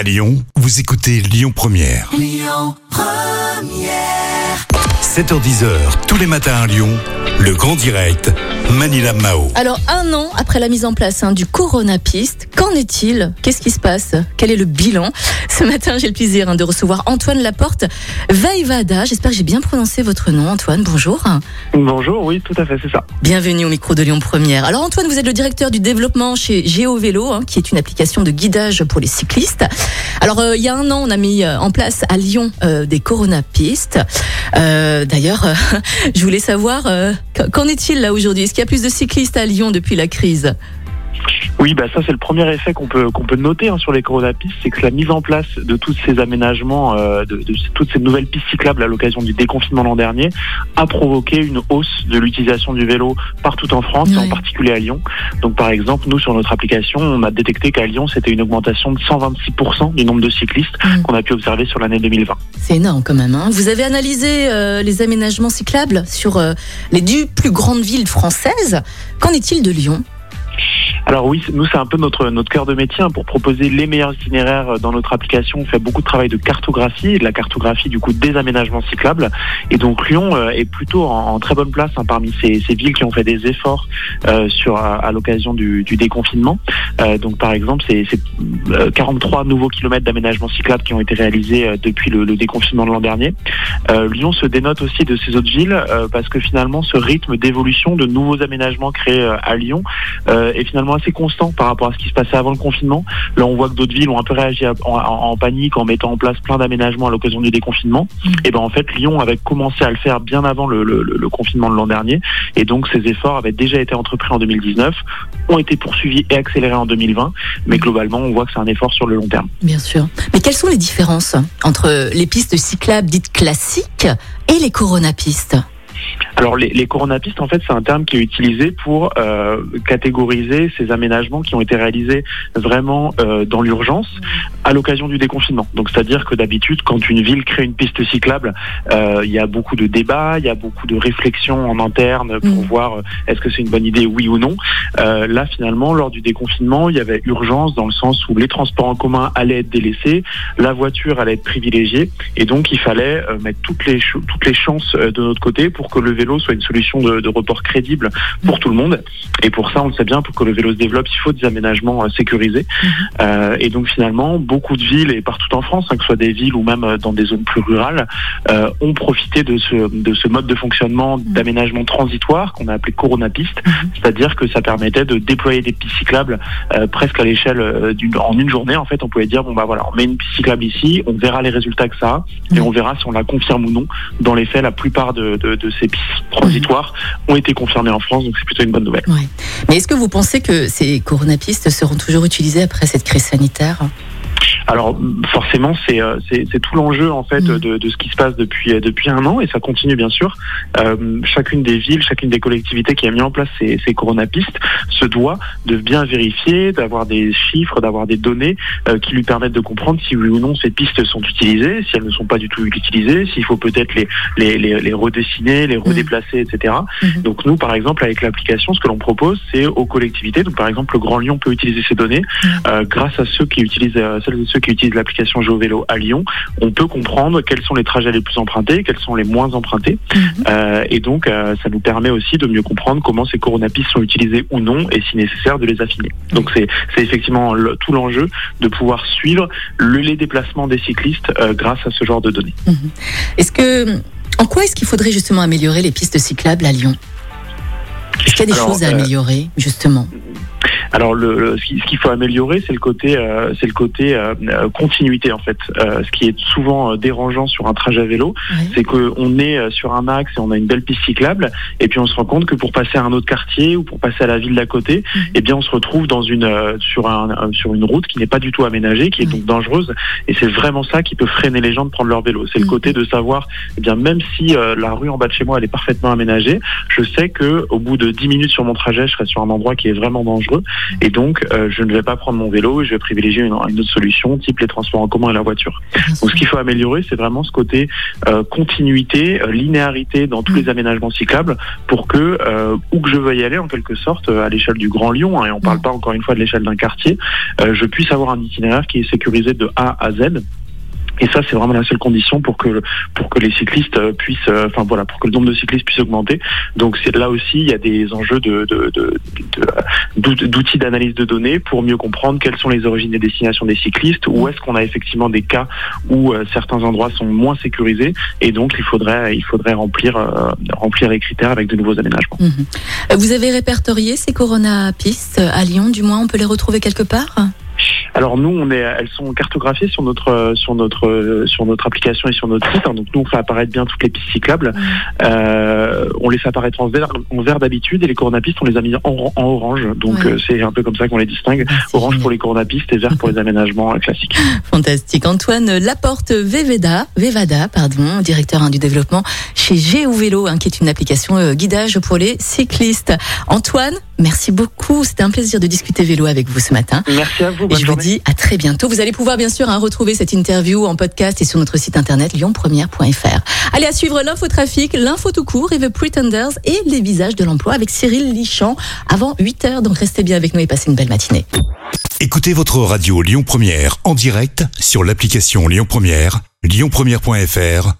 À Lyon, vous écoutez Lyon Première. 7h10h, tous les matins à Lyon, le grand direct, Manila Mao. Alors, un an après la mise en place hein, du Corona Piste, qu'en est-il? Qu'est-ce qui se passe? Quel est le bilan? Ce matin, j'ai le plaisir hein, de recevoir Antoine Laporte Vaivada. J'espère que j'ai bien prononcé votre nom, Antoine. Bonjour. Bonjour, oui, tout à fait, c'est ça. Bienvenue au micro de Lyon Première. Alors, Antoine, vous êtes le directeur du développement chez GeoVélo, hein, qui est une application de guidage pour les cyclistes. Alors, euh, il y a un an, on a mis euh, en place à Lyon euh, des Corona Pistes. Euh, D'ailleurs, euh, je voulais savoir, euh, qu'en est-il là aujourd'hui? Est-ce qu'il y a plus de cyclistes à Lyon depuis la crise? Oui, bah ça c'est le premier effet qu'on peut qu'on peut noter hein, sur les coronapistes, c'est que la mise en place de tous ces aménagements, euh, de, de toutes ces nouvelles pistes cyclables à l'occasion du déconfinement l'an dernier, a provoqué une hausse de l'utilisation du vélo partout en France, et en particulier à Lyon. Donc par exemple, nous sur notre application, on a détecté qu'à Lyon c'était une augmentation de 126% du nombre de cyclistes qu'on a pu observer sur l'année 2020. C'est énorme quand même. Hein vous avez analysé euh, les aménagements cyclables sur euh, les dix plus grandes villes françaises. Qu'en est-il de Lyon? Alors oui, nous c'est un peu notre notre cœur de métier hein, pour proposer les meilleurs itinéraires euh, dans notre application. On fait beaucoup de travail de cartographie, de la cartographie du coup des aménagements cyclables. Et donc Lyon euh, est plutôt en, en très bonne place hein, parmi ces, ces villes qui ont fait des efforts euh, sur à, à l'occasion du, du déconfinement. Euh, donc par exemple, c'est c'est, euh, 43 nouveaux kilomètres d'aménagements cyclables qui ont été réalisés depuis le, le déconfinement de l'an dernier. Euh, Lyon se dénote aussi de ces autres villes parce que finalement ce rythme d'évolution de nouveaux aménagements créés à Lyon est finalement assez constant par rapport à ce qui se passait avant le confinement. Là, on voit que d'autres villes ont un peu réagi en, en- en panique en mettant en place plein d'aménagements à l'occasion du déconfinement. Mhm. Et ben en fait, Lyon avait commencé à le faire bien avant le- le confinement de l'an dernier, et donc ces efforts avaient déjà été entrepris en 2019, ont été poursuivis et accélérés en 2020. Mais globalement, on voit que c'est un effort sur le long terme. Bien sûr. Mais quelles sont les différences entre les pistes cyclables dites classiques et les coronapistes? Alors les, les coronapistes, en fait, c'est un terme qui est utilisé pour euh, catégoriser ces aménagements qui ont été réalisés vraiment euh, dans l'urgence à l'occasion du déconfinement. Donc c'est-à-dire que d'habitude, quand une ville crée une piste cyclable, euh, il y a beaucoup de débats, il y a beaucoup de réflexions en interne pour Mhm. voir est-ce que c'est une bonne idée, oui ou non. Euh, là, finalement, lors du déconfinement, il y avait urgence dans le sens où les transports en commun allaient être délaissés, la voiture allait être privilégiée, et donc il fallait euh, mettre toutes les toutes les chances euh, de notre côté pour que le vélo soit une solution de, de report crédible pour tout le monde. Et pour ça, on le sait bien, pour que le vélo se développe, il faut des aménagements euh, sécurisés. Euh, et donc finalement, beaucoup de villes et partout en France, hein, que ce soit des villes ou même euh, dans des zones plus rurales, euh, ont profité de ce de ce mode de fonctionnement d'aménagement transitoire qu'on a appelé Corona Piste, c'est-à-dire que ça permettait de déployer des pistes cyclables euh, presque à l'échelle euh, d'une en une journée. En fait, on pouvait dire bon bah voilà, on met une piste cyclable ici, on verra les résultats que ça a, et Mhm. on verra si on la confirme ou non. Dans les faits, la plupart de, de, de ces pistes transitoires ont été confirmées en France, donc c'est plutôt une bonne nouvelle. Ouais. Mais est-ce que vous pensez que ces coronapistes seront toujours utilisés après cette crise sanitaire? Alors forcément, c'est euh, c'est c'est tout l'enjeu en fait Mhm. de, de ce qui se passe depuis euh, depuis un an et ça continue bien sûr. Euh, chacune des villes, chacune des collectivités qui a mis en place ces, ces coronapistes se doit de bien vérifier, d'avoir des chiffres, d'avoir des données euh, qui lui permettent de comprendre si oui ou non ces pistes sont utilisées, si elles ne sont pas du tout utilisées, s'il faut peut-être les, les, les, les redessiner, les redéplacer, etc. Mhm. Donc nous, par exemple, avec l'application, ce que l'on propose, c'est aux collectivités. Donc par exemple, le Grand Lyon peut utiliser ces données euh, grâce à ceux qui utilisent euh, celles et ceux qui utilisent l'application GeoVélo à Lyon. On peut comprendre quels sont les trajets les plus empruntés, quels sont les moins empruntés, Euh, et donc euh, ça nous permet aussi de mieux comprendre comment ces coronapistes sont utilisés ou non, et si nécessaire de les affiner. Donc c'est effectivement le- tout l'enjeu de pouvoir suivre le, les déplacements des cyclistes euh, grâce à ce genre de données. Est-ce que en quoi est-ce qu'il faudrait justement améliorer les pistes cyclables à Lyon? Est-ce qu'il y a des Alors, choses à améliorer justement? Alors le, le- ce qui- ce qu'il faut améliorer, c'est le côté, euh, c'est le côté euh, euh, continuité en fait. Euh, ce qui est souvent euh, dérangeant sur un trajet à vélo, Ouais. c'est qu'on est euh, sur un axe et on a une belle piste cyclable, et puis on se rend compte que pour passer à un autre quartier ou pour passer à la ville d'à côté, Mhm. eh bien on se retrouve dans une euh, sur un sur une route qui n'est pas du tout aménagée, qui est donc dangereuse, et c'est vraiment ça qui peut freiner les gens de prendre leur vélo. C'est Mhm. le côté de savoir, eh bien même si euh, la rue en bas de chez moi elle est parfaitement aménagée, je sais que au bout de 10 minutes sur mon trajet, je serai sur un endroit qui est vraiment dangereux Et donc, euh, je ne vais pas prendre mon vélo et je vais privilégier une, une, autre solution, type les transports en commun et la voiture. Donc, ce qu'il faut améliorer, c'est vraiment ce côté euh, continuité, euh, linéarité dans tous les aménagements cyclables pour que, euh, où que je veuille aller, en quelque sorte, à l'échelle du Grand Lyon, hein, et on parle pas encore une fois de l'échelle d'un quartier, je puisse avoir un itinéraire qui est sécurisé de A à Z et ça, c'est vraiment la seule condition pour que pour que les cyclistes euh, puissent, euh, enfin voilà, pour que le nombre de cyclistes puisse augmenter. Donc c'est là aussi, il y a des enjeux de d'outils d'analyse de données pour mieux comprendre quelles sont les origines et destinations des cyclistes, où est-ce qu'on a effectivement des cas où euh, certains endroits sont moins sécurisés, et donc il faudrait il faudrait remplir remplir les critères avec de nouveaux aménagements. Mhm. Vous avez répertorié ces Corona pistes à Lyon, du moins on peut les retrouver quelque part? Alors nous, on est, elles sont cartographiées sur notre sur notre sur notre application et sur notre site. Hein. donc nous, on fait apparaître bien toutes les pistes cyclables. Euh, on les fait apparaître en vert, en vert d'habitude et les coronapistes, on les a mis en, orange. Donc euh, c'est un peu comme ça qu'on les distingue. Ah, orange pour les coronapistes et vert pour les aménagements euh, classiques. Fantastique. Antoine Laporte Veveda, Vevada, pardon, directeur hein, du développement chez Géo Vélo, hein, qui est une application guidage pour les cyclistes. Antoine, merci beaucoup. C'était un plaisir de discuter vélo avec vous ce matin. Merci à vous. Et je vous dis à très bientôt. Vous allez pouvoir bien sûr hein, retrouver cette interview en podcast et sur notre site internet lyonpremière.fr. Allez à suivre l'infotrafic, l'info tout court et The Pretenders et les visages de l'emploi avec Cyril Lichamp avant 8 heures. Donc restez bien avec nous et passez une belle matinée. Écoutez votre radio Lyon Première en direct sur l'application Lyon Première, lyonpremière.fr